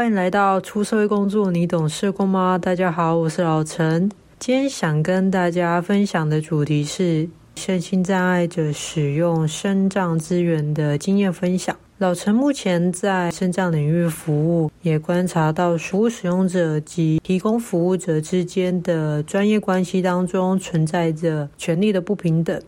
欢迎来到出社会工作，你懂社工吗？大家好，我是老陈。今天想跟大家分享的主题是身心障碍者使用身障资源的经验分享。老陈目前在身障领域服务，也观察到服务使用者及提供服务者之间的专业关系当中存在着权力的不平等。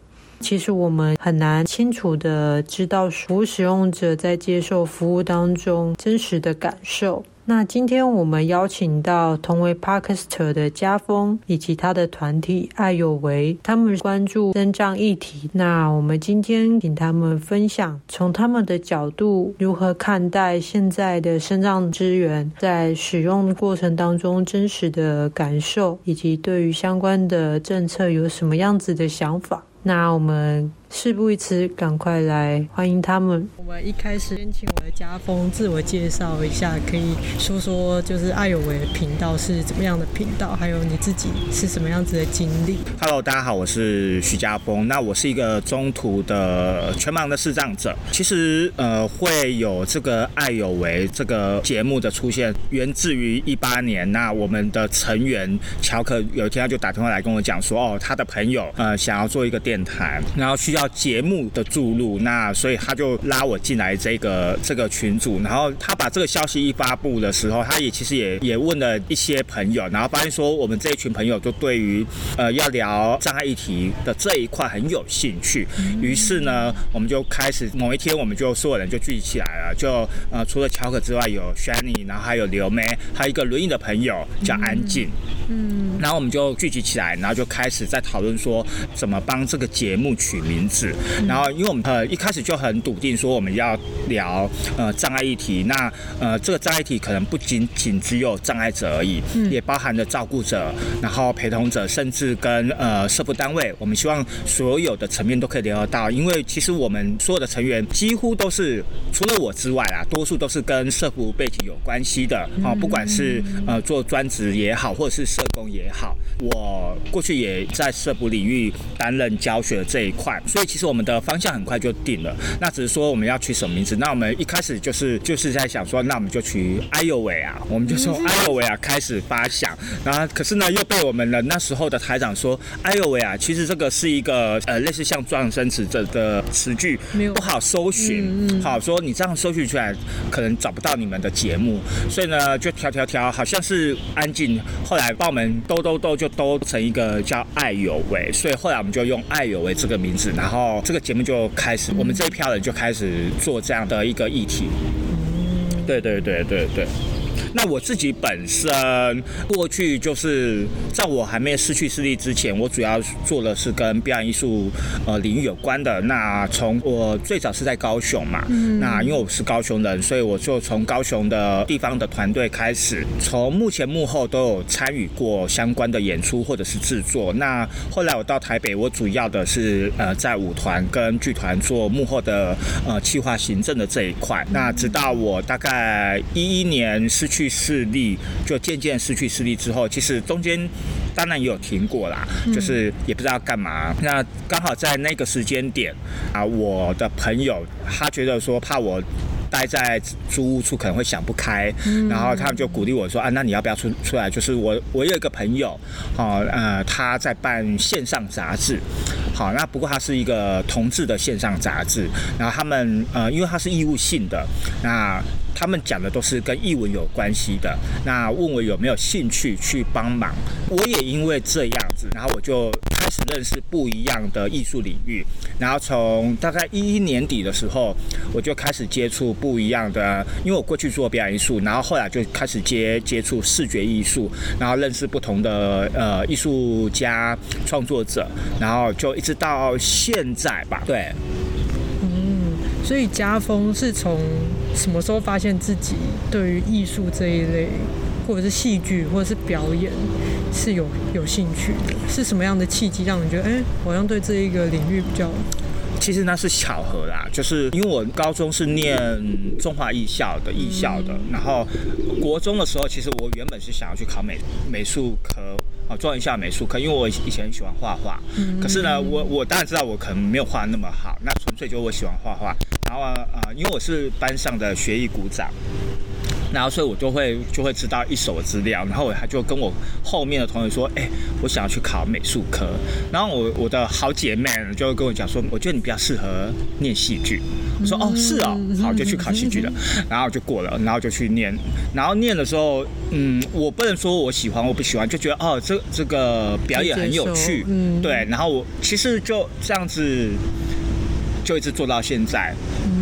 其实我们很难清楚地知道服务使用者在接受服务当中真实的感受。那今天我们邀请到同为 Podcaster 的家风以及他的团体爱有为，他们关注身障议题。那我们今天请他们分享，从他们的角度如何看待现在的身障资源在使用过程当中真实的感受，以及对于相关的政策有什么样子的想法。那我们。事不宜迟，赶快来欢迎他们。我们一开始先请我的家风自我介绍一下，可以说说就是爱有为频道是怎么样的频道，还有你自己是什么样子的经历。Hello，大家好，我是徐家峰。那我是一个中途的全盲的视障者。其实呃，会有这个爱有为这个节目的出现，源自于一八年。那我们的成员乔可有一天他就打电话来跟我讲说，哦，他的朋友呃想要做一个电台，然后需要。节目的注入，那所以他就拉我进来这个这个群组，然后他把这个消息一发布的时候，他也其实也也问了一些朋友，然后发现说我们这一群朋友就对于呃要聊障碍议题的这一块很有兴趣，于是呢，我们就开始某一天我们就所有人就聚集起来了，就呃除了乔可之外，有 Shani，然后还有刘梅，还有一个轮椅的朋友叫安静，嗯，然后我们就聚集起来，然后就开始在讨论说怎么帮这个节目取名。然后，因为我们呃一开始就很笃定说我们要聊呃障碍议题，那呃这个障碍议题可能不仅仅只有障碍者而已，也包含了照顾者，然后陪同者，甚至跟呃社福单位，我们希望所有的层面都可以聊得到。因为其实我们所有的成员几乎都是除了我之外啊，多数都是跟社福背景有关系的啊，不管是呃做专职也好，或者是社工也好，我过去也在社福领域担任教学这一块，所以。其实我们的方向很快就定了，那只是说我们要取什么名字。那我们一开始就是就是在想说，那我们就取哎呦喂啊，我们就从哎呦喂啊开始发想。然后可是呢，又被我们的那时候的台长说，哎呦喂啊，其实这个是一个呃类似像撞生词这的词句，不好搜寻。好说你这样搜寻出来，可能找不到你们的节目。所以呢，就调调调，好像是安静。后来把我们兜兜兜就兜成一个叫爱有为，所以后来我们就用爱有为这个名字，然后。哦，这个节目就开始，我们这一票人就开始做这样的一个议题。对对对对对。那我自己本身过去就是在我还没失去视力之前，我主要做的是跟表演艺术呃领域有关的。那从我最早是在高雄嘛，嗯那因为我是高雄人，所以我就从高雄的地方的团队开始，从幕前幕后都有参与过相关的演出或者是制作。那后来我到台北，我主要的是呃在舞团跟剧团做幕后的呃企划行政的这一块。那直到我大概一一年失去。视力就渐渐失去视力之后，其实中间当然也有停过啦，就是也不知道干嘛。那刚好在那个时间点啊，我的朋友他觉得说怕我待在租屋处可能会想不开，然后他们就鼓励我说啊，那你要不要出出来？就是我我有一个朋友，好呃他在办线上杂志，好那不过他是一个同志的线上杂志，然后他们呃因为他是义务性的那。他们讲的都是跟译文有关系的，那问我有没有兴趣去帮忙，我也因为这样子，然后我就开始认识不一样的艺术领域，然后从大概一一年底的时候，我就开始接触不一样的，因为我过去做表演艺术，然后后来就开始接接触视觉艺术，然后认识不同的呃艺术家创作者，然后就一直到现在吧，对。嗯所以家风是从什么时候发现自己对于艺术这一类，或者是戏剧，或者是表演是有有兴趣的？是什么样的契机让你觉得，哎、欸，好像对这一个领域比较……其实那是巧合啦，就是因为我高中是念中华艺校的艺校的，然后国中的时候，其实我原本是想要去考美美术科。做一下美术课，因为我以前很喜欢画画。可是呢，我我当然知道我可能没有画那么好，那纯粹就我喜欢画画。然后啊、呃，因为我是班上的学艺股长，然后所以我就会就会知道一手资料，然后我还就跟我后面的同学说，哎，我想要去考美术科，然后我我的好姐妹就会跟我讲说，我觉得你比较适合念戏剧，我说哦是哦，好就去考戏剧了，然后就过了，然后就去念，然后念的时候，嗯，我不能说我喜欢我不喜欢，就觉得哦这这个表演很有趣，嗯，对，然后我其实就这样子就一直做到现在，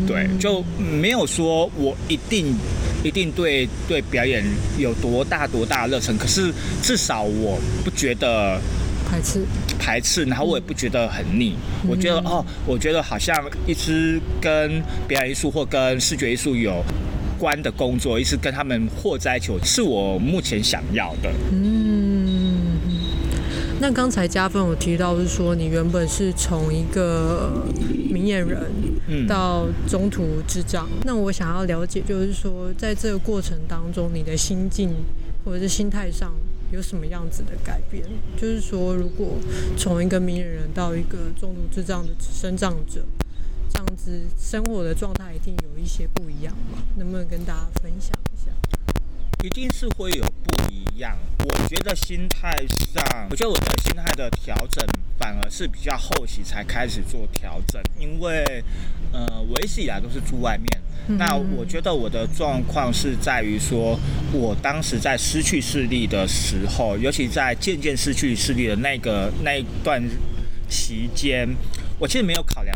对，就没有说我一定。一定对对表演有多大多大的热忱，可是至少我不觉得排斥排斥，然后我也不觉得很腻。嗯、我觉得哦，我觉得好像一直跟表演艺术或跟视觉艺术有关的工作，一直跟他们和在一起，是我目前想要的。嗯，那刚才加分我提到是说，你原本是从一个明眼人。到中途智障，那我想要了解，就是说，在这个过程当中，你的心境或者是心态上有什么样子的改变？就是说，如果从一个明眼人到一个中途智障的生长者，这样子生活的状态一定有一些不一样嘛？能不能跟大家分享一下？一定是会有不一样。我觉得心态上，我觉得我的心态的调整反而是比较后期才开始做调整，因为。呃，我一直以来都是住外面。嗯、那我觉得我的状况是在于说，我当时在失去视力的时候，尤其在渐渐失去视力的那个那一段期间，我其实没有考量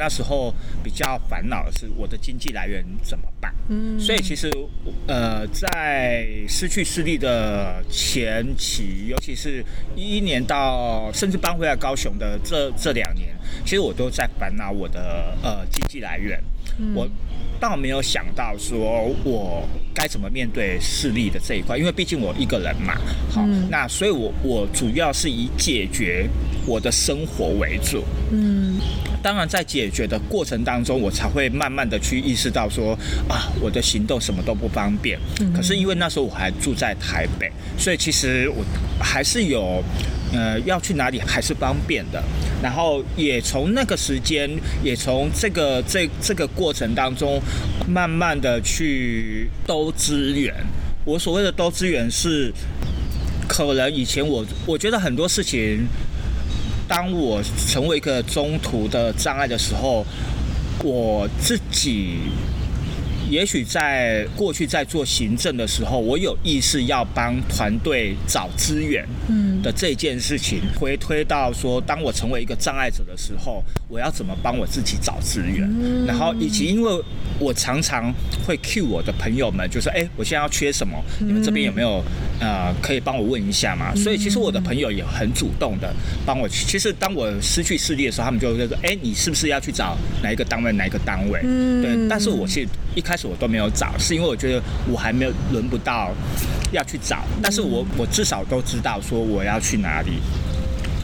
那时候比较烦恼的是我的经济来源怎么办。嗯。所以其实呃，在失去视力的前期，尤其是一一年到甚至搬回来高雄的这这两年。其实我都在烦恼我的呃经济来源，嗯、我倒没有想到说我该怎么面对视力的这一块，因为毕竟我一个人嘛，好，嗯、那所以我我主要是以解决我的生活为主，嗯，当然在解决的过程当中，我才会慢慢的去意识到说啊，我的行动什么都不方便，嗯、可是因为那时候我还住在台北，所以其实我还是有。呃，要去哪里还是方便的，然后也从那个时间，也从这个这这个过程当中，慢慢的去兜资源。我所谓的兜资源是，可能以前我我觉得很多事情，当我成为一个中途的障碍的时候，我自己。也许在过去在做行政的时候，我有意识要帮团队找资源嗯的这件事情，回推到说，当我成为一个障碍者的时候，我要怎么帮我自己找资源？然后以及因为我常常会 cue 我的朋友们，就说：“哎，我现在要缺什么？你们这边有没有呃可以帮我问一下吗？”所以其实我的朋友也很主动的帮我。其实当我失去视力的时候，他们就会说：“哎，你是不是要去找哪一个单位？哪一个单位？”嗯对，但是我是一开始。我都没有找，是因为我觉得我还没有轮不到要去找，但是我我至少都知道说我要去哪里。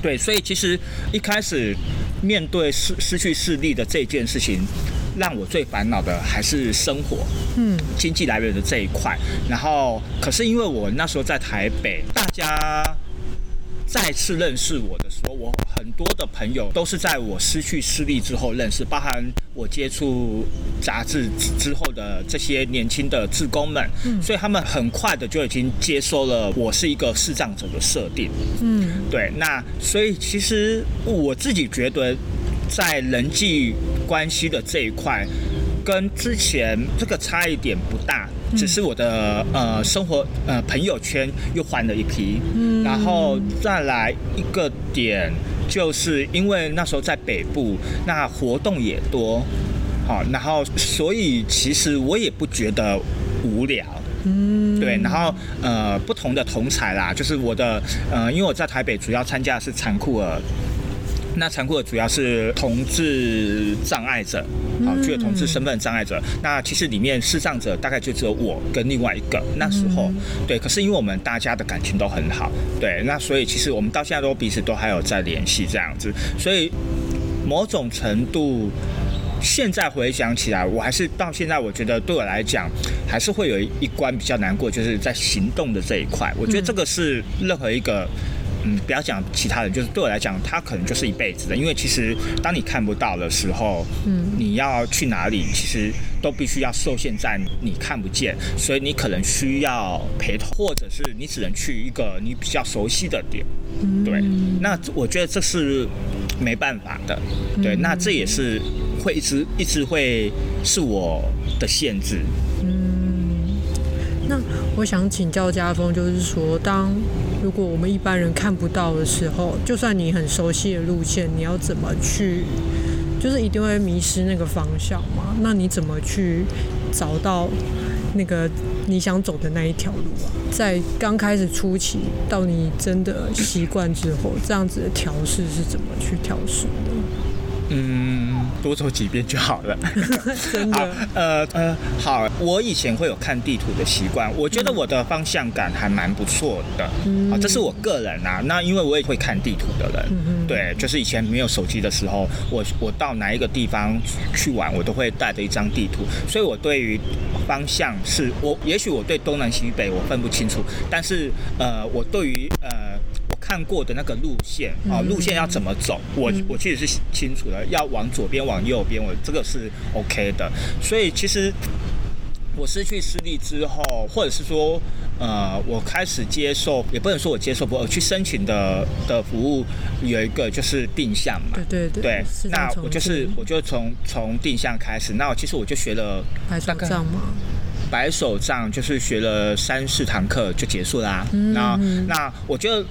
对，所以其实一开始面对失失去视力的这件事情，让我最烦恼的还是生活，嗯，经济来源的这一块。然后，可是因为我那时候在台北，大家。再次认识我的时候，我很多的朋友都是在我失去视力之后认识，包含我接触杂志之后的这些年轻的志工们，嗯，所以他们很快的就已经接受了我是一个视障者的设定，嗯，对，那所以其实我自己觉得，在人际关系的这一块，跟之前这个差异点不大。只是我的呃生活呃朋友圈又换了一批，嗯，然后再来一个点，就是因为那时候在北部，那活动也多，好，然后所以其实我也不觉得无聊，嗯，对，然后呃不同的同才啦，就是我的呃，因为我在台北主要参加的是残酷儿。那残酷的主要是同志障碍者，好，具有同志身份障碍者。那其实里面视障者大概就只有我跟另外一个。那时候，对，可是因为我们大家的感情都很好，对，那所以其实我们到现在都彼此都还有在联系这样子。所以某种程度，现在回想起来，我还是到现在，我觉得对我来讲，还是会有一关比较难过，就是在行动的这一块。我觉得这个是任何一个。嗯，不要讲其他人，就是对我来讲，他可能就是一辈子的。因为其实当你看不到的时候，嗯，你要去哪里，其实都必须要受限在你看不见，所以你可能需要陪同，或者是你只能去一个你比较熟悉的点。对，那我觉得这是没办法的。对，那这也是会一直一直会是我的限制。嗯那我想请教家峰，就是说，当如果我们一般人看不到的时候，就算你很熟悉的路线，你要怎么去，就是一定会迷失那个方向嘛？那你怎么去找到那个你想走的那一条路啊？在刚开始初期，到你真的习惯之后，这样子的调试是怎么去调试的？嗯，多走几遍就好了。真的？呃呃，好，我以前会有看地图的习惯，我觉得我的方向感还蛮不错的。嗯，啊，这是我个人啊。那因为我也会看地图的人，嗯，对，就是以前没有手机的时候，我我到哪一个地方去玩，我都会带着一张地图，所以我对于方向是我，也许我对东南西北我分不清楚，但是呃，我对于呃。看过的那个路线啊，路线要怎么走，我我其实是清楚的，要往左边，往右边，我这个是 OK 的。所以其实我失去视力之后，或者是说，呃，我开始接受，也不能说我接受不，我去申请的的服务有一个就是定向嘛，对对对，对，那我就是我就从从定向开始，那我其实我就学了大概白手杖就是学了三四堂课就结束啦。嗯、那那我觉得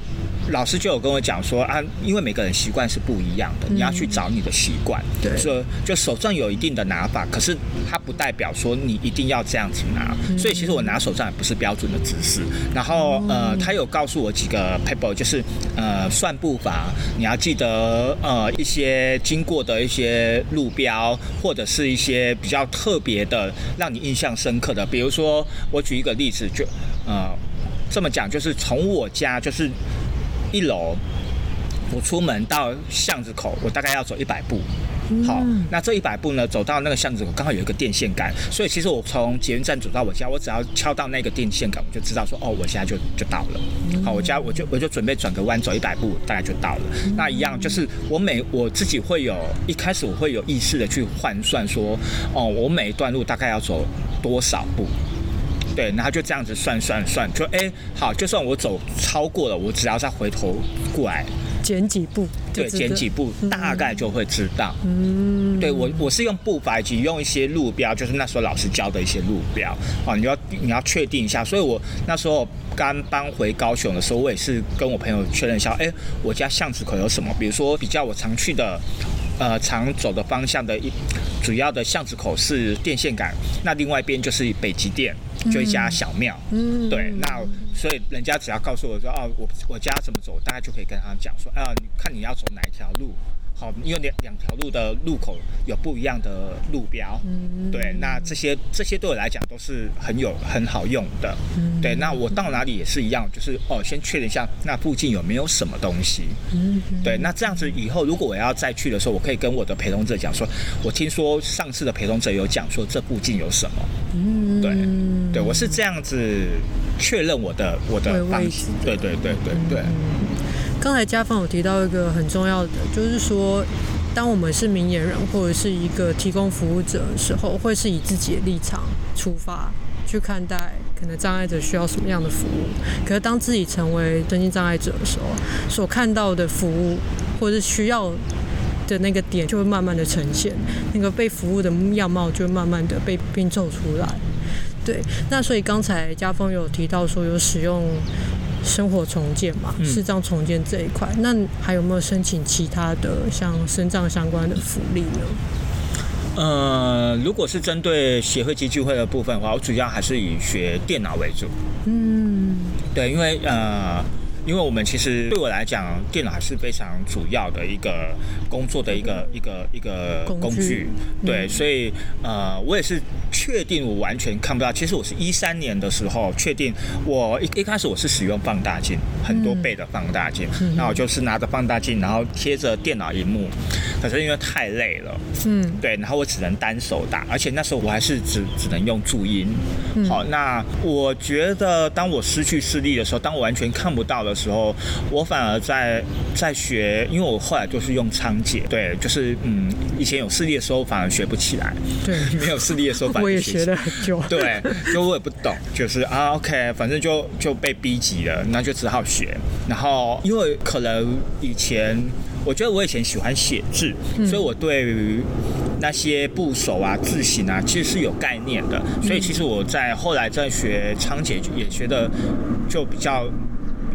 老师就有跟我讲说啊，因为每个人习惯是不一样的，嗯、你要去找你的习惯。对，所以就手杖有一定的拿法，可是它不代表说你一定要这样子拿。嗯、所以其实我拿手杖也不是标准的姿势。然后呃，他有告诉我几个 paper，就是呃算步伐，你要记得呃一些经过的一些路标，或者是一些比较特别的让你印象深刻的。比如说，我举一个例子，就呃这么讲，就是从我家就是一楼，我出门到巷子口，我大概要走一百步。好，那这一百步呢，走到那个巷子口，刚好有一个电线杆，所以其实我从捷运站走到我家，我只要敲到那个电线杆，我就知道说，哦，我现在就就到了。好，我家我就我就准备转个弯，走一百步，大概就到了。那一样就是我每我自己会有一开始我会有意识的去换算说，哦，我每一段路大概要走多少步？对，然后就这样子算算算，就哎，好，就算我走超过了，我只要再回头过来。减几步，对，剪几步，大概就会知道。嗯，对我，我是用步伐以及用一些路标，就是那时候老师教的一些路标。哦，你要你要确定一下。所以我那时候刚搬回高雄的时候，我也是跟我朋友确认一下，哎，我家巷子口有什么？比如说比较我常去的。呃，常走的方向的一主要的巷子口是电线杆，那另外一边就是北极殿，就一家小庙。嗯，对，那所以人家只要告诉我说，哦，我我家怎么走，大家就可以跟他讲说，啊，你看你要走哪一条路。好，因为两两条路的路口有不一样的路标，嗯，对，那这些这些对我来讲都是很有很好用的，嗯，对，那我到哪里也是一样，就是哦，先确认一下那附近有没有什么东西，嗯，对，那这样子以后如果我要再去的时候，我可以跟我的陪同者讲说，我听说上次的陪同者有讲说这附近有什么，嗯，对，对我是这样子确认我的我的方式，对对对对对。刚才家峰有提到一个很重要的，就是说，当我们是明眼人或者是一个提供服务者的时候，会是以自己的立场出发去看待可能障碍者需要什么样的服务。可是当自己成为身心障碍者的时候，所看到的服务或者是需要的那个点，就会慢慢的呈现，那个被服务的样貌就会慢慢的被拼凑出来。对，那所以刚才家峰有提到说有使用。生活重建嘛，视障重建这一块，嗯、那还有没有申请其他的像身障相关的福利呢？呃，如果是针对协会及聚会的部分的话，我主要还是以学电脑为主。嗯，对，因为呃。因为我们其实对我来讲，电脑还是非常主要的一个工作的一个一个一个工具，对，所以呃，我也是确定我完全看不到。其实我是一三年的时候确定，我一一开始我是使用放大镜，很多倍的放大镜，那我就是拿着放大镜，然后贴着电脑荧幕，可是因为太累了，嗯，对，然后我只能单手打，而且那时候我还是只只能用注音。好，那我觉得当我失去视力的时候，当我完全看不到的的时候，我反而在在学，因为我后来就是用仓颉，对，就是嗯，以前有视力的时候反而学不起来，对，没有视力的时候反而我也学了很久，对，就我也不懂，就是啊，OK，反正就就被逼急了，那就只好学。然后因为可能以前，我觉得我以前喜欢写字，嗯、所以我对于那些部首啊、字形啊，其实是有概念的。所以其实我在后来在学仓颉也学的就比较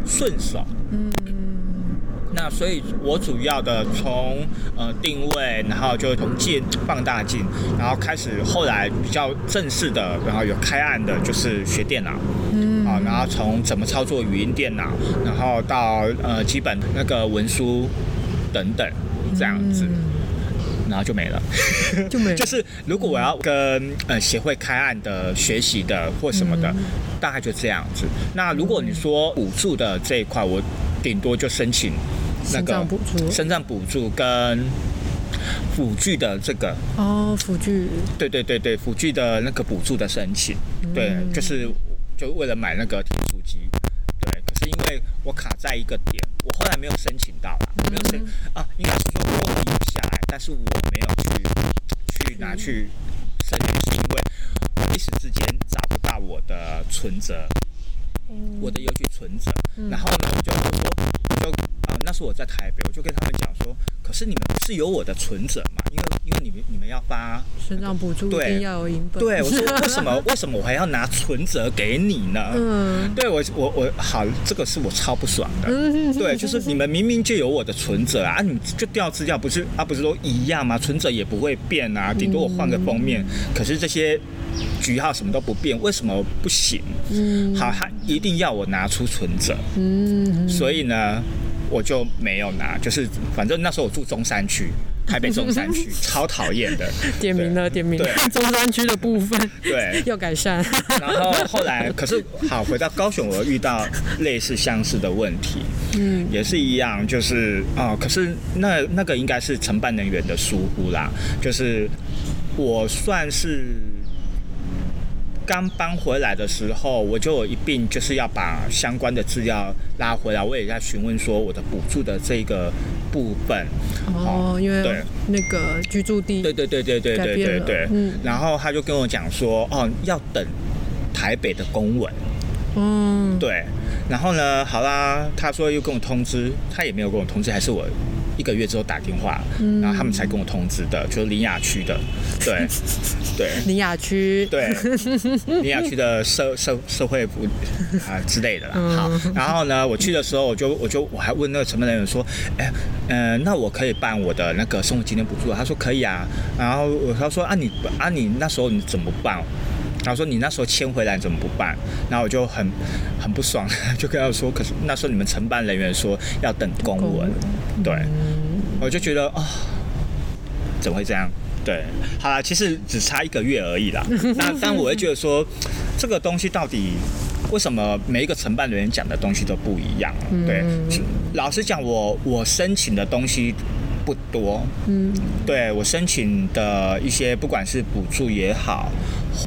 顺手。嗯。那所以，我主要的从呃定位，然后就从键放大镜，然后开始后来比较正式的，然后有开案的，就是学电脑，嗯，啊，然后从怎么操作语音电脑，然后到呃基本那个文书等等这样子，然后就没了，就没了。就是如果我要跟呃协会开案的学习的或什么的，大概就这样子。那如果你说补助的这一块，我顶多就申请。那个身障补助。跟辅具的这个。哦，辅具，对对对对，辅具的那个补助的申请，嗯、对，就是就为了买那个体组机，对，可是因为我卡在一个点，我后来没有申请到了，没有申啊，应该是说是我没有去去拿去申请，是因为我一时之间找不到我的存折，嗯、我的邮局存折，嗯、然后呢，我就我就。那时我在台北，我就跟他们讲说，可是你们是有我的存折嘛？因为因为你们你们要发身障补助，对，一定要有银本。对，我说为什么 为什么我还要拿存折给你呢？嗯，对我我我好，这个是我超不爽的。嗯，对，就是你们明明就有我的存折啊，你们就调资料不是啊，不是都一样吗？存折也不会变啊，顶多我换个封面，嗯、可是这些局号什么都不变，为什么不行？嗯，好，他一定要我拿出存折。嗯，所以呢。我就没有拿，就是反正那时候我住中山区，台北中山区，超讨厌的。点名了，点名了。对，中山区的部分，对，要改善。然后后来，可是好回到高雄，我遇到类似相似的问题，嗯，也是一样，就是啊、哦，可是那那个应该是承办人员的疏忽啦，就是我算是。刚搬回来的时候，我就有一并就是要把相关的资料拉回来。我也在询问说我的补助的这个部分。哦，因为对那个居住地对对对对对对对对。嗯。然后他就跟我讲说，哦，要等台北的公文。嗯。对。然后呢，好啦，他说又跟我通知，他也没有跟我通知，还是我。一个月之后打电话，嗯、然后他们才跟我通知的，就是林雅区的，对 对，林雅区，对，林雅区的社社社会部啊之类的啦。嗯、好，然后呢，我去的时候，我就我就我还问那个承办人员说，哎，嗯、呃，那我可以办我的那个生活津贴补助？他说可以啊。然后他说啊你啊你那时候你怎么办？他说你那时候签回来怎么不办？然后我就很很不爽，就跟他说，可是那时候你们承办人员说要等公文，对，我就觉得啊、哦，怎么会这样？对，好啦，其实只差一个月而已啦。那但我会觉得说，这个东西到底为什么每一个承办人员讲的东西都不一样？对，老实讲，我我申请的东西。不多，嗯，对，我申请的一些，不管是补助也好，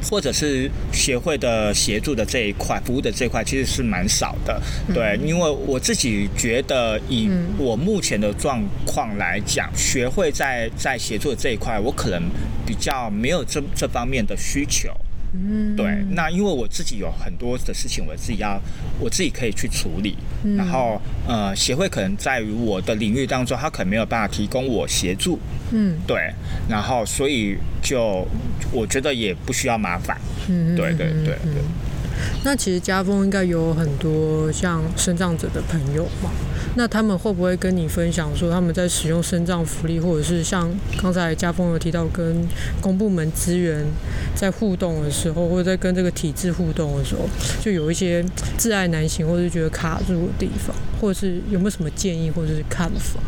或者是协会的协助的这一块，服务的这一块，其实是蛮少的。对，因为我自己觉得，以我目前的状况来讲，学会在在协助的这一块，我可能比较没有这这方面的需求。嗯，对，那因为我自己有很多的事情，我自己要，我自己可以去处理。嗯、然后，呃，协会可能在于我的领域当中，他可能没有办法提供我协助。嗯，对，然后所以就我觉得也不需要麻烦。嗯，对对对对。那其实家风应该有很多像生障者的朋友嘛？那他们会不会跟你分享说他们在使用生障福利，或者是像刚才家风有提到跟公部门资源在互动的时候，或者在跟这个体制互动的时候，就有一些自爱难行，或者是觉得卡住的地方，或者是有没有什么建议或者是看法？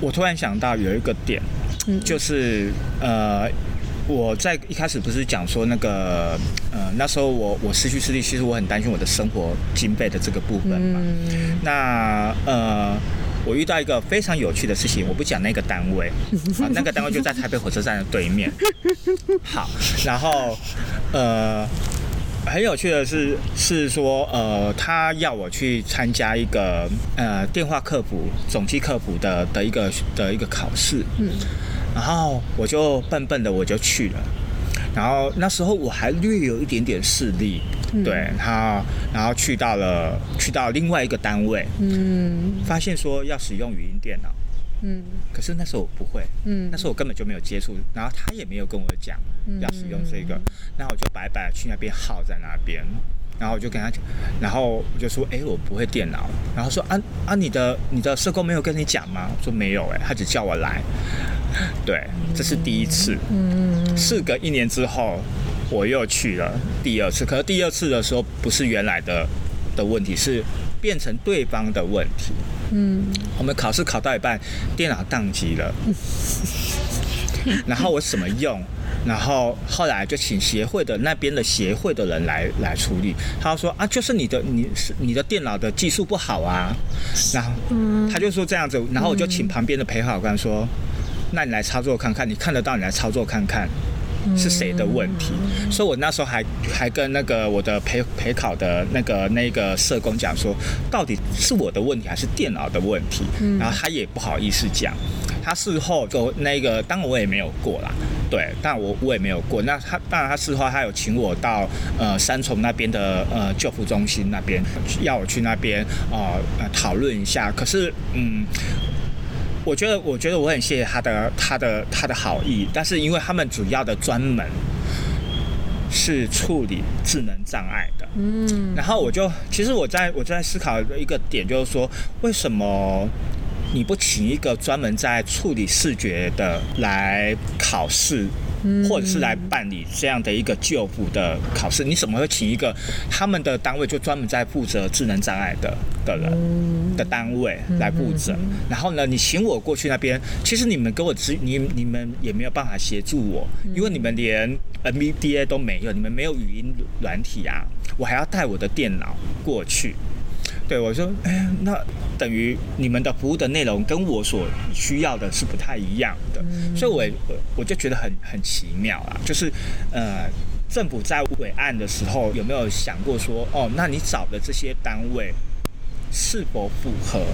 我突然想到有一个点，就是呃。我在一开始不是讲说那个，呃，那时候我我失去视力，其实我很担心我的生活经费的这个部分嘛。嗯、那呃，我遇到一个非常有趣的事情，我不讲那个单位，啊，那个单位就在台北火车站的对面。好，然后呃，很有趣的是，是说，呃，他要我去参加一个呃电话客服、总机客服的的一个的一个考试，嗯，然后我就笨笨的我就去了，然后那时候我还略有一点点视力，嗯、对，然后然后去到了去到另外一个单位，嗯，发现说要使用语音电脑。嗯，可是那时候我不会，嗯，那时候我根本就没有接触，然后他也没有跟我讲要使用这个，那、嗯、我就白白去那边耗在那边，然后我就跟他讲，然后我就说，哎，我不会电脑，然后说啊啊，你的你的社工没有跟你讲吗？我说没有，哎，他只叫我来，对，这是第一次，嗯，事隔一年之后，我又去了第二次，可是第二次的时候不是原来的的问题，是变成对方的问题。嗯，我们考试考到一半，电脑宕机了，然后我怎么用？然后后来就请协会的那边的协会的人来来处理。他说啊，就是你的你是你的电脑的技术不好啊。然后他就说这样子，然后我就请旁边的陪考官说，那你来操作看看，你看得到你来操作看看。是谁的问题？所以我那时候还还跟那个我的陪陪考的那个那个社工讲说，到底是我的问题还是电脑的问题？然后他也不好意思讲。他事后就那个，当然我也没有过啦，对，但我我也没有过。那他当然他事后他有请我到呃三重那边的呃救护中心那边，要我去那边啊呃讨论一下。可是嗯。我觉得，我觉得我很谢谢他的，他的，他的好意，但是因为他们主要的专门是处理智能障碍的，嗯，然后我就，其实我在我在思考一个点就是说，为什么你不请一个专门在处理视觉的来考试？或者是来办理这样的一个就补的考试，你怎么会请一个他们的单位就专门在负责智能障碍的的人的单位来负责？然后呢，你请我过去那边，其实你们给我资，你你们也没有办法协助我，因为你们连 MBDA 都没有，你们没有语音软体啊，我还要带我的电脑过去。对，我说，哎，那等于你们的服务的内容跟我所需要的是不太一样的，嗯、所以我我我就觉得很很奇妙啊，就是呃，政府在委案的时候有没有想过说，哦，那你找的这些单位是否符合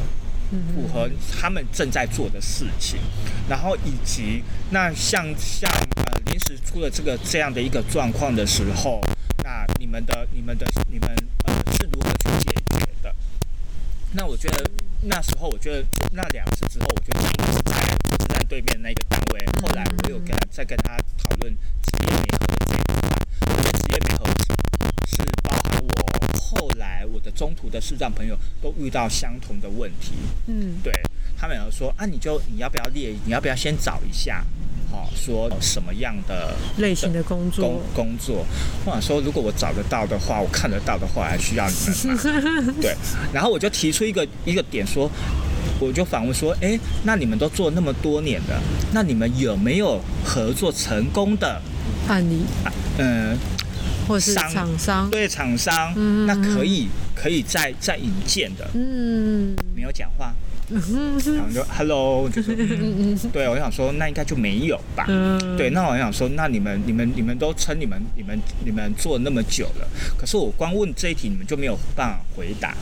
符合他们正在做的事情，然后以及那像像呃临时出了这个这样的一个状况的时候，那你们的你们的你们呃是如何？那我觉得那时候，我觉得那两次之后，我觉得他们是在在对面那个单位。后来我有跟他再跟他讨论职业媒合的这一块，职业媒合是包含我后来我的中途的视障朋友都遇到相同的问题。嗯，对，他们有说啊，你就你要不要列？你要不要先找一下？哦，说什么样的类型的工作工工作，或者说如果我找得到的话，我看得到的话，还需要你们吗？对，然后我就提出一个一个点说，我就反问说，哎，那你们都做那么多年了，那你们有没有合作成功的案例？嗯、呃，或是厂商对厂商，嗯、那可以可以再再引荐的，嗯，没有讲话。然后就 Hello，就是 对，我想说那应该就没有吧。对，那我想说，那你们你们你们都称你们你们你们做那么久了，可是我光问这一题，你们就没有办法回答。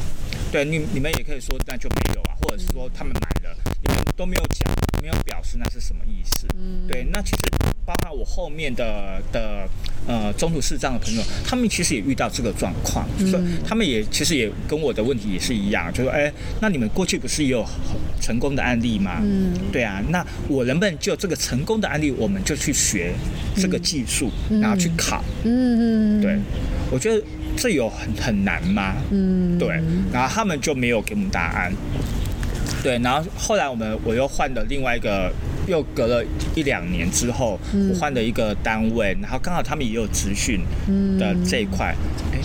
对，你你们也可以说那就没有啊，或者是说他们买了，你们都没有讲，没有表示那是什么意思。对，那其实包括我后面的的呃中途视障的朋友，他们其实也遇到这个状况，就是说他们也其实也跟我的问题也是一样，就说哎，那你们过去不是也有成功的案例吗？嗯，对啊，那我能不能就这个成功的案例，我们就去学这个技术，嗯、然后去考？嗯嗯，对，我觉得这有很很难吗？嗯，对，然后他们就没有给我们答案。对，然后后来我们我又换了另外一个，又隔了一两年之后，嗯、我换了一个单位，然后刚好他们也有职训的这一块。哎。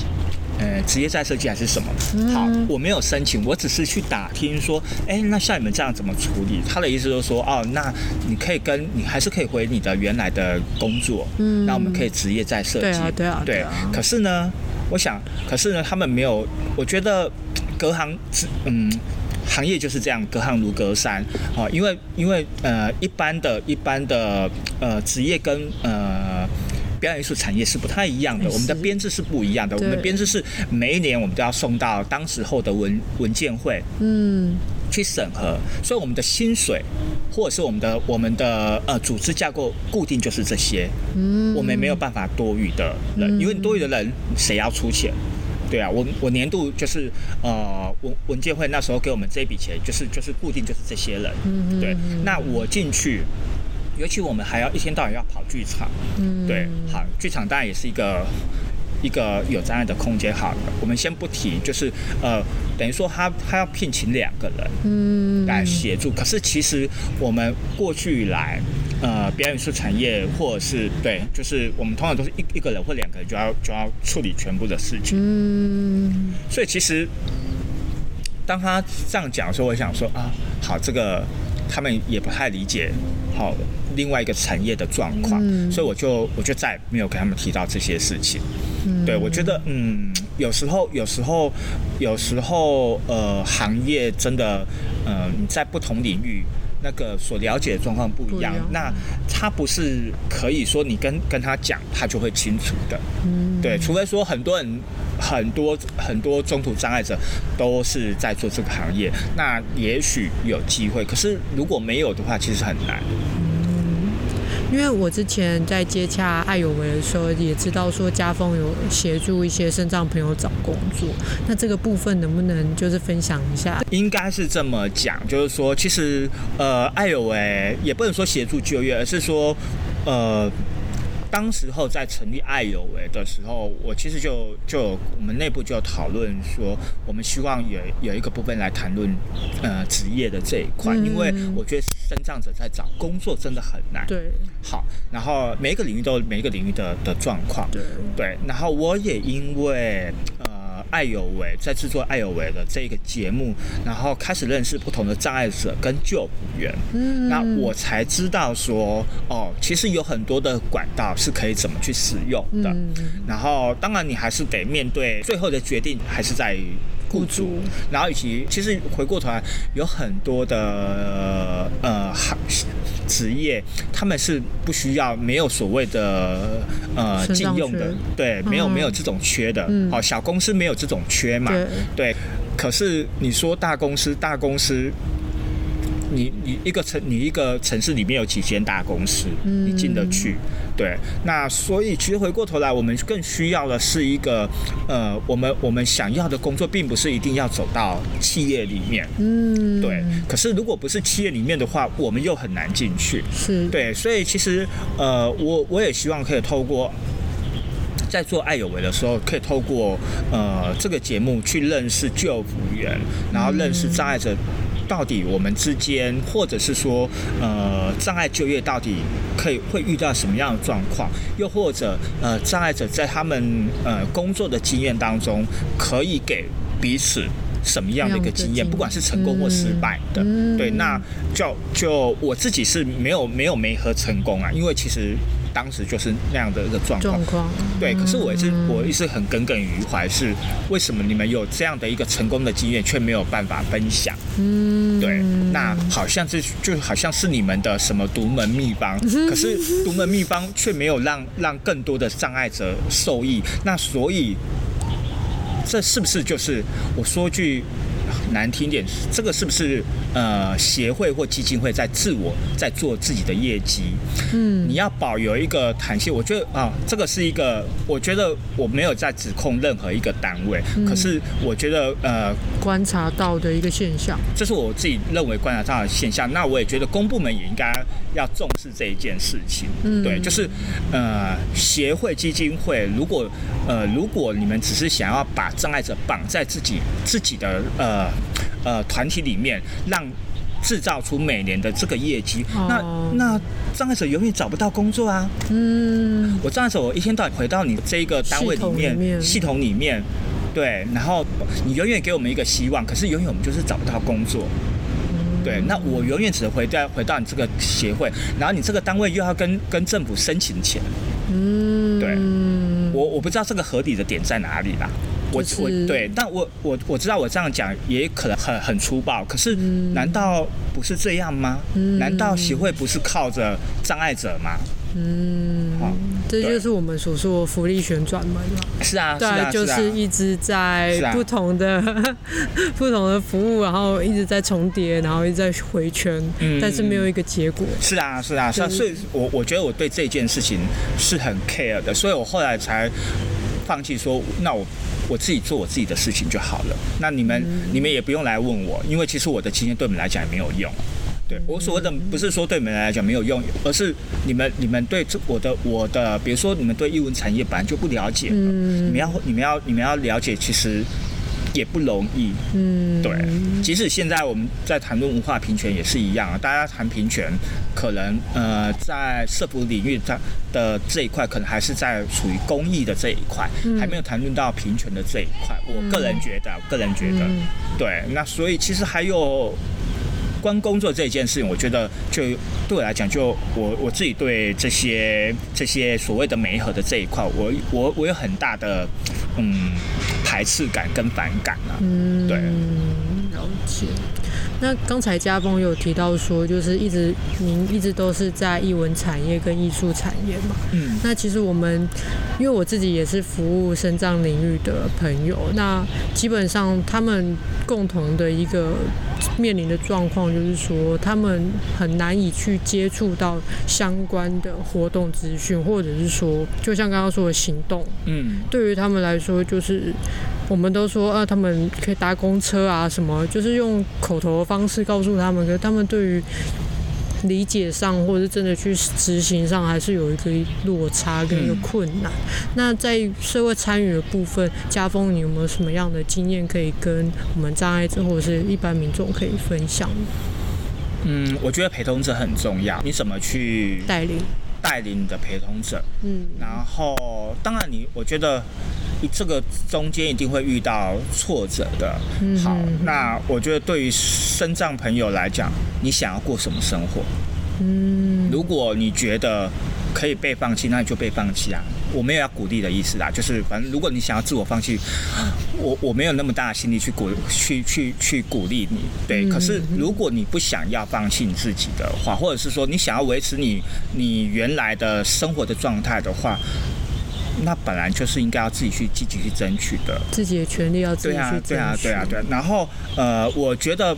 呃，职业再设计还是什么？好，我没有申请，我只是去打听说，哎，那像你们这样怎么处理？他的意思就是说，哦，那你可以跟你还是可以回你的原来的工作，嗯，那我们可以职业再设计，对啊，对啊，对。可是呢，我想，可是呢，他们没有，我觉得隔行，嗯，行业就是这样，隔行如隔山，哦，因为因为呃，一般的一般的呃职业跟呃。表演艺术产业是不太一样的，我们的编制是不一样的。我们的编制是每一年我们都要送到当时候的文文件会，嗯，去审核，所以我们的薪水或者是我们的我们的呃组织架构固定就是这些，嗯，我们没有办法多余的人，因为多余的人谁要出钱？对啊，我我年度就是呃文文建会那时候给我们这笔钱，就是就是固定就是这些人，嗯，对，那我进去。尤其我们还要一天到晚要跑剧场，嗯，对，好，剧场当然也是一个一个有障碍的空间。好了，我们先不提，就是呃，等于说他他要聘请两个人，嗯，来协助。可是其实我们过去以来，呃，表演艺术产业或者是对，就是我们通常都是一一个人或两个人就要就要处理全部的事情，嗯，所以其实当他这样讲的时候，我想说啊，好，这个他们也不太理解，好。另外一个产业的状况，嗯、所以我就我就再也没有跟他们提到这些事情。嗯、对，我觉得嗯，有时候有时候有时候呃，行业真的呃，你在不同领域那个所了解的状况不一样，那他不是可以说你跟跟他讲，他就会清楚的。嗯，对，除非说很多人很多很多中途障碍者都是在做这个行业，那也许有机会。可是如果没有的话，其实很难。因为我之前在接洽爱有为的时候，也知道说家风有协助一些身障朋友找工作，那这个部分能不能就是分享一下？应该是这么讲，就是说，其实呃，爱有为也不能说协助就业，而是说呃。当时候在成立爱有为的时候，我其实就就我们内部就讨论说，我们希望有有一个部分来谈论呃职业的这一块，因为我觉得身障者在找工作真的很难。对，好，然后每一个领域都有每一个领域的的状况。对对，然后我也因为。爱有为在制作爱有为的这个节目，然后开始认识不同的障碍者跟救援员，嗯，那我才知道说，哦，其实有很多的管道是可以怎么去使用的。嗯，然后当然你还是得面对最后的决定，还是在于雇主。然后以及其实回过头来，有很多的呃行。职业他们是不需要没有所谓的呃禁用的，对，没有没有这种缺的，好，小公司没有这种缺嘛，对，可是你说大公司，大公司。你你一个城，你一个城市里面有几间大公司，你进得去？对，那所以其实回过头来，我们更需要的是一个，呃，我们我们想要的工作，并不是一定要走到企业里面，嗯，对。可是如果不是企业里面的话，我们又很难进去，是对。所以其实，呃，我我也希望可以透过在做爱有为的时候，可以透过呃这个节目去认识救服员，然后认识障碍者。到底我们之间，或者是说，呃，障碍就业到底可以会遇到什么样的状况？又或者，呃，障碍者在他们呃工作的经验当中，可以给彼此什么样的一个经验？不管是成功或失败的，嗯、对，那就就我自己是没有没有没和成功啊，因为其实。当时就是那样的一个状况，对。可是我一直我一直很耿耿于怀，是为什么你们有这样的一个成功的经验，却没有办法分享？嗯，对。那好像这就好像是你们的什么独门秘方，可是独门秘方却没有让让更多的障碍者受益。那所以，这是不是就是我说句？难听点，这个是不是呃协会或基金会在自我在做自己的业绩？嗯，你要保有一个弹性。我觉得啊，这个是一个，我觉得我没有在指控任何一个单位，嗯、可是我觉得呃观察到的一个现象，这是我自己认为观察到的现象。那我也觉得公部门也应该要重视这一件事情。嗯，对，就是呃协会基金会，如果呃如果你们只是想要把障碍者绑在自己自己的呃。呃，团体里面让制造出每年的这个业绩，那那障碍者永远找不到工作啊。嗯，我障碍者，我一天到晚回到你这个单位里面，系统里面，对，然后你永远给我们一个希望，可是永远我们就是找不到工作。对，那我永远只能回到回到你这个协会，然后你这个单位又要跟跟政府申请钱。嗯，对，我我不知道这个合理的点在哪里啦。我我对，但我我我知道我这样讲也可能很很粗暴，可是难道不是这样吗？难道协会不是靠着障碍者吗？嗯，好，这就是我们所说的福利旋转门了。是啊，对，就是一直在不同的 不同的服务，然后一直在重叠，然后一直在回圈，但是没有一个结果。是啊，是啊，是啊，所以我我觉得我对这件事情是很 care 的，所以我后来才放弃说，那我我自己做我自己的事情就好了。那你们你们也不用来问我，因为其实我的经验对你们来讲也没有用。对，我所谓的不是说对你们来讲没有用，而是你们你们对这我的我的，比如说你们对艺文产业本来就不了解，嗯，你们要你们要你们要了解，其实也不容易，嗯，对。即使现在我们在谈论文化平权也是一样啊，大家谈平权，可能呃在社服领域它的这一块，可能还是在属于公益的这一块，还没有谈论到平权的这一块。我个人觉得，我个人觉得，对。那所以其实还有。关工作这件事情，我觉得就对我来讲，就我我自己对这些这些所谓的媒合的这一块，我我我有很大的嗯排斥感跟反感啊。嗯，对，了解。那刚才家峰有提到说，就是一直您一直都是在艺文产业跟艺术产业嘛。嗯。那其实我们，因为我自己也是服务深藏领域的朋友，那基本上他们共同的一个面临的状况就是说，他们很难以去接触到相关的活动资讯，或者是说，就像刚刚说的行动。嗯。对于他们来说，就是。我们都说啊，他们可以搭公车啊，什么就是用口头的方式告诉他们，可是他们对于理解上或者是真的去执行上，还是有一个落差跟一个困难。嗯、那在社会参与的部分，家峰，你有没有什么样的经验可以跟我们障碍者或者是一般民众可以分享？嗯，我觉得陪同者很重要，你怎么去带领带领你的陪同者？嗯，然后当然你，我觉得。这个中间一定会遇到挫折的。好，那我觉得对于身障朋友来讲，你想要过什么生活？嗯，如果你觉得可以被放弃，那你就被放弃啊。我没有要鼓励的意思啦，就是反正如果你想要自我放弃，我我没有那么大的心力去鼓去去去鼓励你。对，可是如果你不想要放弃你自己的话，或者是说你想要维持你你原来的生活的状态的话。那本来就是应该要自己去积极去争取的，自己的权利要自己去争取。对啊，对啊，对啊，对。然后，呃，我觉得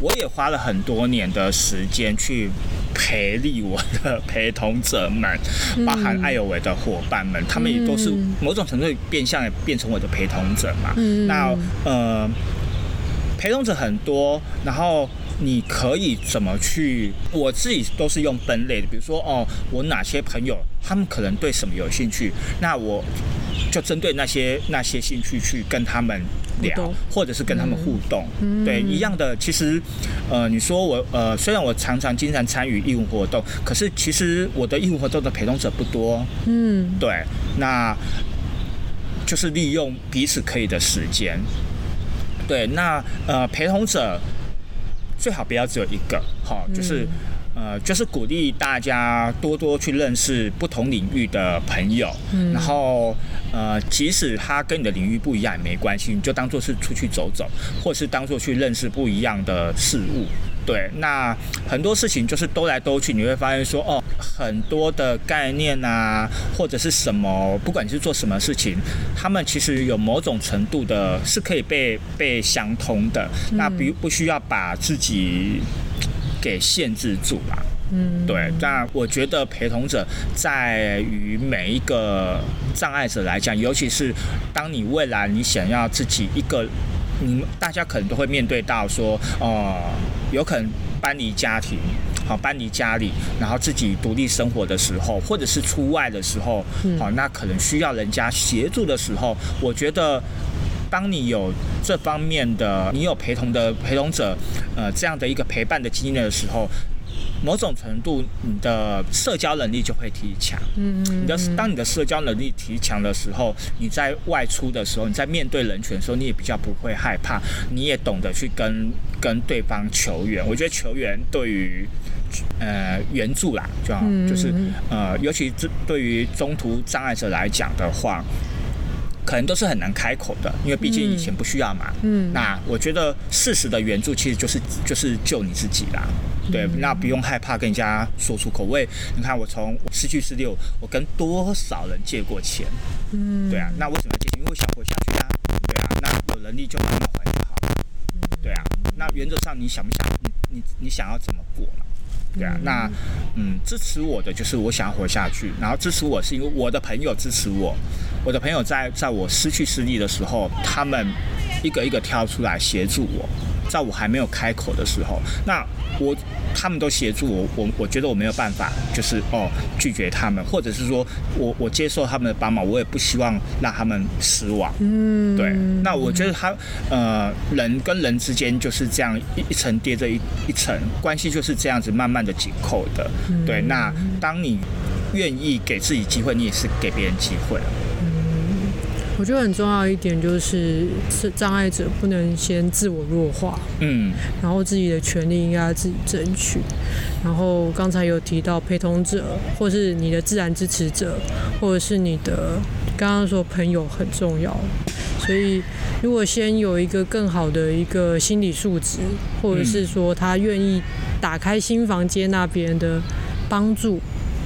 我也花了很多年的时间去培力我的陪同者们，包含艾有为的伙伴们，他们也都是某种程度变相也变成我的陪同者嘛。那呃，陪同者很多，然后。你可以怎么去？我自己都是用分类的，比如说哦，我哪些朋友他们可能对什么有兴趣，那我就针对那些那些兴趣去跟他们聊，或者是跟他们互动。嗯、对，一样的。其实，呃，你说我呃，虽然我常常经常参与义务活动，可是其实我的义务活动的陪同者不多。嗯，对，那就是利用彼此可以的时间。对，那呃，陪同者。最好不要只有一个，好，就是，呃，就是鼓励大家多多去认识不同领域的朋友，嗯，然后，呃，即使他跟你的领域不一样也没关系，你就当做是出去走走，或是当做去认识不一样的事物。对，那很多事情就是兜来兜去，你会发现说，哦，很多的概念啊，或者是什么，不管你是做什么事情，他们其实有某种程度的是可以被被相通的。那不不需要把自己给限制住啦。嗯，对。但我觉得陪同者在于每一个障碍者来讲，尤其是当你未来你想要自己一个，你大家可能都会面对到说，哦。有可能搬离家庭，好，搬离家里，然后自己独立生活的时候，或者是出外的时候，好，那可能需要人家协助的时候，我觉得，当你有这方面的，你有陪同的陪同者，呃，这样的一个陪伴的经验的时候。某种程度，你的社交能力就会提强。嗯，你的当你的社交能力提强的时候，你在外出的时候，你在面对人群的时候，你也比较不会害怕，你也懂得去跟跟对方求援。我觉得求援对于呃援助啦，就就是呃，尤其这对于中途障碍者来讲的话，可能都是很难开口的，因为毕竟以前不需要嘛。嗯，那我觉得事实的援助其实就是就是救你自己啦。对，那不用害怕跟人家说出口。我也你看，我从失去十六，我跟多少人借过钱？嗯，对啊，那为什么要借钱？因为我想活下去啊。对啊，那有能力就慢慢还就好了。对啊，那原则上你想不想？你你你想要怎么过嘛？对啊，那嗯，支持我的就是我想要活下去，然后支持我是因为我的朋友支持我，我的朋友在在我失去视力的时候，他们一个一个跳出来协助我。在我还没有开口的时候，那我他们都协助我，我我觉得我没有办法，就是哦拒绝他们，或者是说我我接受他们的帮忙，我也不希望让他们失望。嗯，对。那我觉得他呃人跟人之间就是这样一一层叠着一一层关系，就是这样子慢慢的紧扣的。对。那当你愿意给自己机会，你也是给别人机会。我觉得很重要一点就是，是障碍者不能先自我弱化，嗯，然后自己的权利应该要自己争取。然后刚才有提到陪同者，或是你的自然支持者，或者是你的刚刚说朋友很重要。所以如果先有一个更好的一个心理素质，或者是说他愿意打开心房接纳别人的帮助。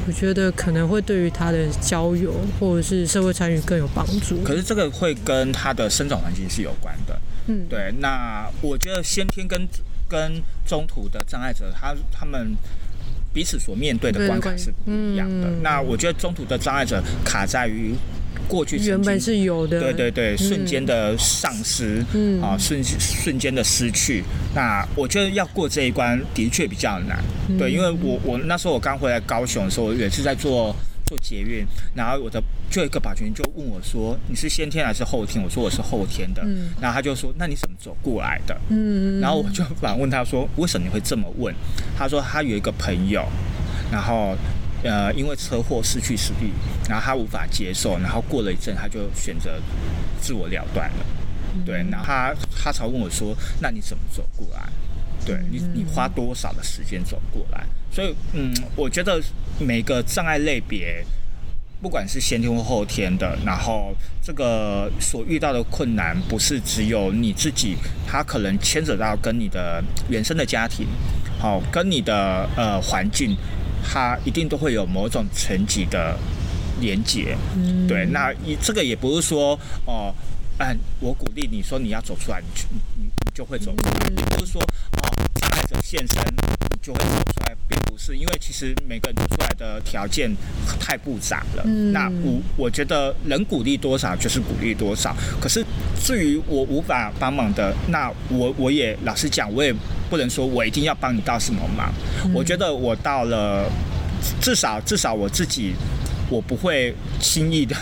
我觉得可能会对于他的交友或者是社会参与更有帮助。可是这个会跟他的生长环境是有关的。嗯，对。那我觉得先天跟跟中途的障碍者，他他们彼此所面对的关卡是不一样的。那我觉得中途的障碍者卡在于。过去原本是有的，对对对，瞬间的丧失，嗯，啊，瞬瞬间的失去。那我觉得要过这一关的确比较难，嗯、对，因为我我那时候我刚回来高雄的时候，我也是在做做捷运，然后我的就一个保全就问我说：“你是先天还是后天？”我说：“我是后天的。嗯”然后他就说：“那你怎么走过来的？”嗯，然后我就反问他说：“为什么你会这么问？”他说：“他有一个朋友，然后。”呃，因为车祸失去视力，然后他无法接受，然后过了一阵，他就选择自我了断了。对，然后他他才问我说：“那你怎么走过来？对你，你花多少的时间走过来？”所以，嗯，我觉得每个障碍类别，不管是先天或后天的，然后这个所遇到的困难，不是只有你自己，他可能牵扯到跟你的原生的家庭，好，跟你的呃环境。他一定都会有某种层级的连接，嗯，对。那你这个也不是说哦，嗯，我鼓励你说你要走出来，你你你就会走出来，也不是说哦，障碍者现身你就会走出来，并不是，因为其实每个人走出来的条件太复杂了。嗯，那我我觉得能鼓励多少就是鼓励多少。可是至于我无法帮忙的，那我我也老实讲，我也。不能说我一定要帮你到什么忙，我觉得我到了，至少至少我自己，我不会轻易的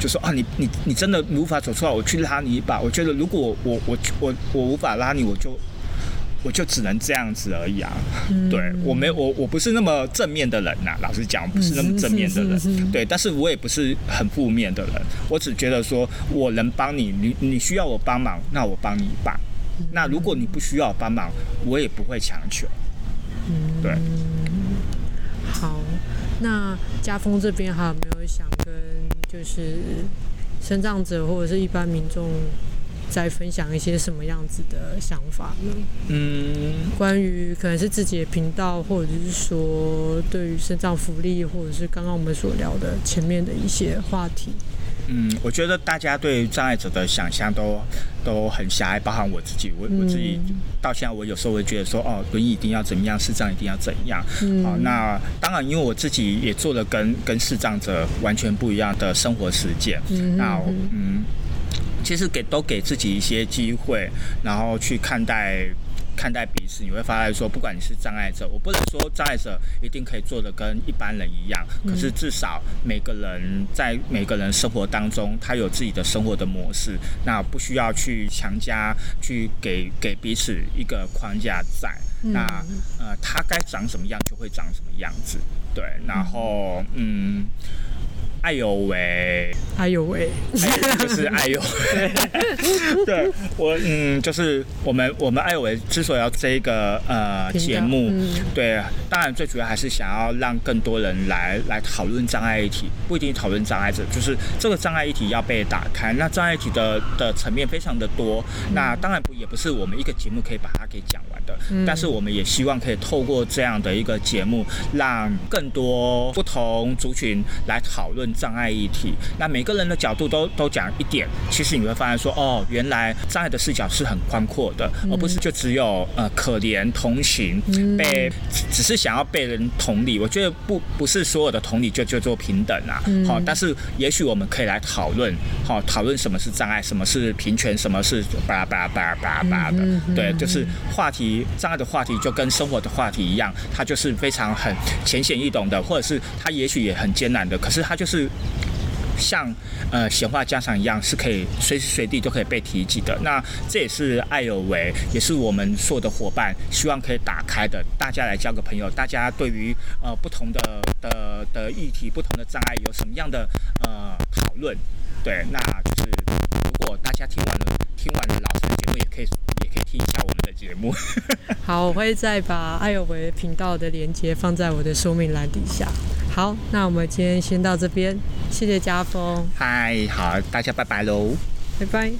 就说啊，你你你真的无法走出来，我去拉你一把。我觉得如果我我我我无法拉你，我就我就只能这样子而已啊。对，我没我我不是那么正面的人呐，老实讲，不是那么正面的人。对，但是我也不是很负面的人，我只觉得说我能帮你，你你需要我帮忙，那我帮你一把。那如果你不需要帮忙，我也不会强求。嗯，对。好，那家峰这边还有没有想跟就是生长者或者是一般民众再分享一些什么样子的想法呢？嗯，关于可能是自己的频道，或者是说对于身障福利，或者是刚刚我们所聊的前面的一些话题。嗯，我觉得大家对障碍者的想象都都很狭隘，包含我自己，我我自己到现在，我有时候会觉得说，哦，轮椅一定要怎么样，视障一定要怎样。嗯，好，那当然，因为我自己也做了跟跟视障者完全不一样的生活实践。嗯，那嗯，其实给都给自己一些机会，然后去看待。看待彼此，你会发现说，不管你是障碍者，我不能说障碍者一定可以做的跟一般人一样，可是至少每个人在每个人生活当中，他有自己的生活的模式，那不需要去强加去给给彼此一个框架在，那呃，他该长什么样就会长什么样子，对，然后嗯。爱有为，爱有为，就是哎呦喂。对，我嗯，就是我们我们哎呦喂之所以要这一个呃节目，嗯、对，当然最主要还是想要让更多人来来讨论障碍议题，不一定讨论障碍者，就是这个障碍议题要被打开。那障碍议题的的层面非常的多，嗯、那当然不也不是我们一个节目可以把它给讲完的，嗯、但是我们也希望可以透过这样的一个节目，让更多不同族群来讨论障碍议题。那每个人的角度都都讲一点，其实你会发现说，哦，原来障碍的视角是很宽阔的，嗯、而不是就只有呃可怜同情，被只是想要被人同理。我觉得不不是所有的同理就就做平等啊，好、嗯，但是也许我们可以来讨论，好，讨论什么是障碍，什么是平权，什么是巴拉巴拉巴拉巴拉巴拉的，对，就是话题障碍的话题就跟生活的话题一样，它就是非常很浅显易懂的，或者是它也许也很艰难的，可是它就是。像呃闲话家常一样，是可以随时随地都可以被提及的。那这也是爱有为，也是我们所有的伙伴希望可以打开的。大家来交个朋友，大家对于呃不同的的的议题、不同的障碍有什么样的呃讨论？对，那就是如果大家听完了听完了老师的节目，也可以也可以听一下我节目。好，我会再把爱有为频道的连接放在我的说明栏底下。好，那我们今天先到这边，谢谢家峰。嗨，好，大家拜拜喽，拜拜。